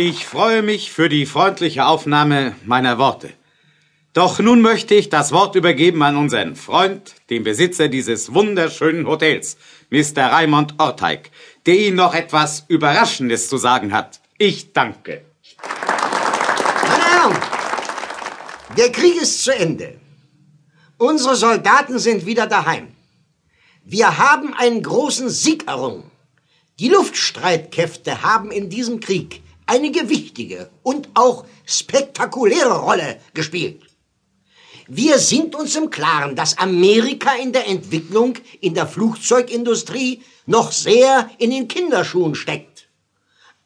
Ich freue mich für die freundliche Aufnahme meiner Worte. Doch nun möchte ich das Wort übergeben an unseren Freund, den Besitzer dieses wunderschönen Hotels, Mr. Raimond Orteig, der Ihnen noch etwas Überraschendes zu sagen hat. Ich danke. Meine Herren, der Krieg ist zu Ende. Unsere Soldaten sind wieder daheim. Wir haben einen großen Sieg errungen. Die Luftstreitkräfte haben in diesem Krieg eine gewichtige und auch spektakuläre Rolle gespielt. Wir sind uns im Klaren, dass Amerika in der Entwicklung in der Flugzeugindustrie noch sehr in den Kinderschuhen steckt.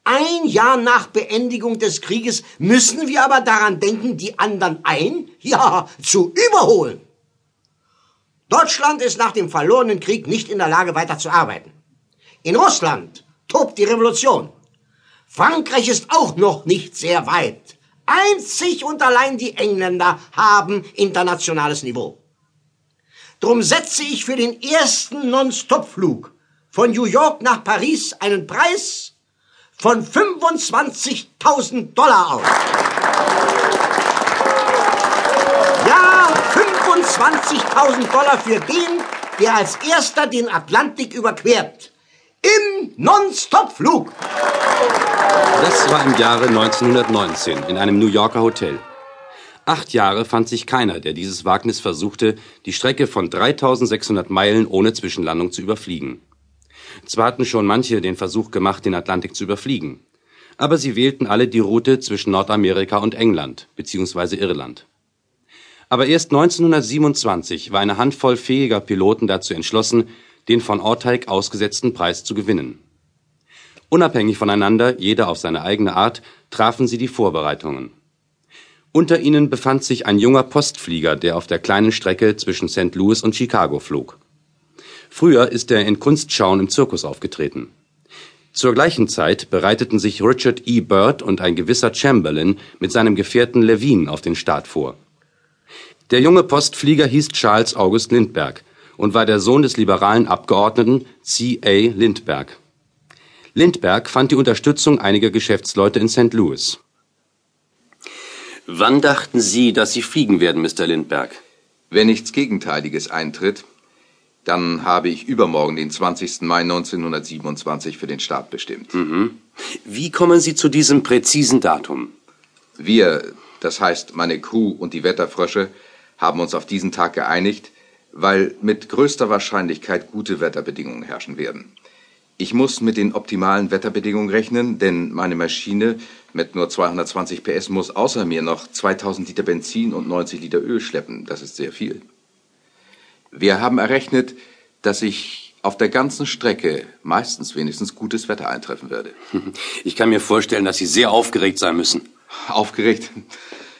Ein Jahr nach Beendigung des Krieges müssen wir aber daran denken, die anderen ein, ja, zu überholen. Deutschland ist nach dem verlorenen Krieg nicht in der Lage, weiter zu arbeiten. In Russland tobt die Revolution. Frankreich ist auch noch nicht sehr weit. Einzig und allein die Engländer haben internationales Niveau. Drum setze ich für den ersten Non-Stop-Flug von New York nach Paris einen Preis von 25.000 Dollar auf. Ja, 25.000 Dollar für den, der als erster den Atlantik überquert. Im Non-Stop-Flug. Das war im Jahre 1919 in einem New Yorker Hotel. Acht Jahre fand sich keiner, der dieses Wagnis versuchte, die Strecke von 3600 Meilen ohne Zwischenlandung zu überfliegen. Zwar hatten schon manche den Versuch gemacht, den Atlantik zu überfliegen, aber sie wählten alle die Route zwischen Nordamerika und England bzw. Irland. Aber erst 1927 war eine Handvoll fähiger Piloten dazu entschlossen, den von Orteig ausgesetzten Preis zu gewinnen. Unabhängig voneinander, jeder auf seine eigene Art, trafen sie die Vorbereitungen. Unter ihnen befand sich ein junger Postflieger, der auf der kleinen Strecke zwischen St. Louis und Chicago flog. Früher ist er in Kunstschauen im Zirkus aufgetreten. Zur gleichen Zeit bereiteten sich Richard E. Byrd und ein gewisser Chamberlain mit seinem Gefährten Levine auf den Start vor. Der junge Postflieger hieß Charles August Lindbergh und war der Sohn des liberalen Abgeordneten C. A. Lindbergh. Lindbergh fand die Unterstützung einiger Geschäftsleute in St. Louis. Wann dachten Sie, dass Sie fliegen werden, Mr. Lindbergh? Wenn nichts Gegenteiliges eintritt, dann habe ich übermorgen, den 20. Mai 1927, für den Start bestimmt. Mhm. Wie kommen Sie zu diesem präzisen Datum? Wir, das heißt meine Crew und die Wetterfrösche, haben uns auf diesen Tag geeinigt, weil mit größter Wahrscheinlichkeit gute Wetterbedingungen herrschen werden. Ich muss mit den optimalen Wetterbedingungen rechnen, denn meine Maschine mit nur 220 PS muss außer mir noch 2000 Liter Benzin und 90 Liter Öl schleppen. Das ist sehr viel. Wir haben errechnet, dass ich auf der ganzen Strecke meistens wenigstens gutes Wetter eintreffen werde. Ich kann mir vorstellen, dass Sie sehr aufgeregt sein müssen. Aufgeregt?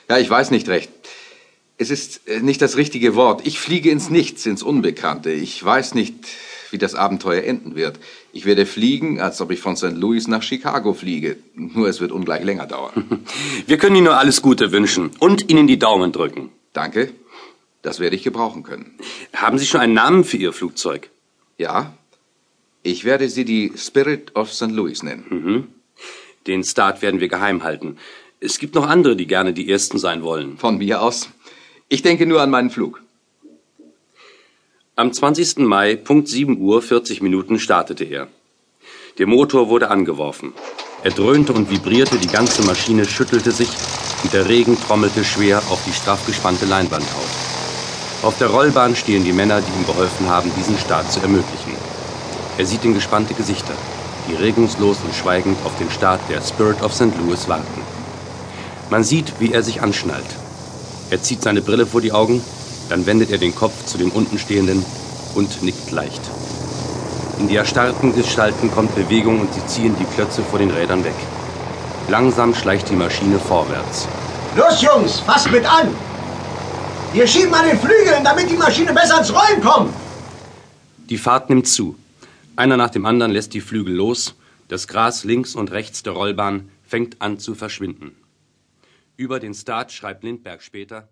Ja, ich weiß nicht recht. Es ist äh, nicht das richtige Wort. Ich fliege ins Nichts, ins Unbekannte. Ich weiß nicht, wie das Abenteuer enden wird. Ich werde fliegen, als ob ich von St. Louis nach Chicago fliege. Nur es wird ungleich länger dauern. Wir können Ihnen nur alles Gute wünschen und Ihnen die Daumen drücken. Danke. Das werde ich gebrauchen können. Haben Sie schon einen Namen für Ihr Flugzeug? Ja. Ich werde sie die Spirit of St. Louis nennen. Mhm. Den Start werden wir geheim halten. Es gibt noch andere, die gerne die Ersten sein wollen. Von mir aus. Ich denke nur an meinen Flug. Am 20. Mai, Punkt 7 Uhr 40 Minuten startete er. Der Motor wurde angeworfen. Er dröhnte und vibrierte, die ganze Maschine schüttelte sich und der Regen trommelte schwer auf die straff gespannte Leinwand auf. Auf der Rollbahn stehen die Männer, die ihm geholfen haben, diesen Start zu ermöglichen. Er sieht in gespannte Gesichter, die regungslos und schweigend auf den Start der Spirit of St. Louis warten. Man sieht, wie er sich anschnallt. Er zieht seine Brille vor die Augen, dann wendet er den Kopf zu den untenstehenden und nickt leicht. In die erstarrten Gestalten kommt Bewegung und sie ziehen die Klötze vor den Rädern weg. Langsam schleicht die Maschine vorwärts. Los, Jungs, fasst mit an! Wir schieben an den Flügeln, damit die Maschine besser ins Rollen kommt! Die Fahrt nimmt zu. Einer nach dem anderen lässt die Flügel los. Das Gras links und rechts der Rollbahn fängt an zu verschwinden. Über den Start schreibt Lindbergh später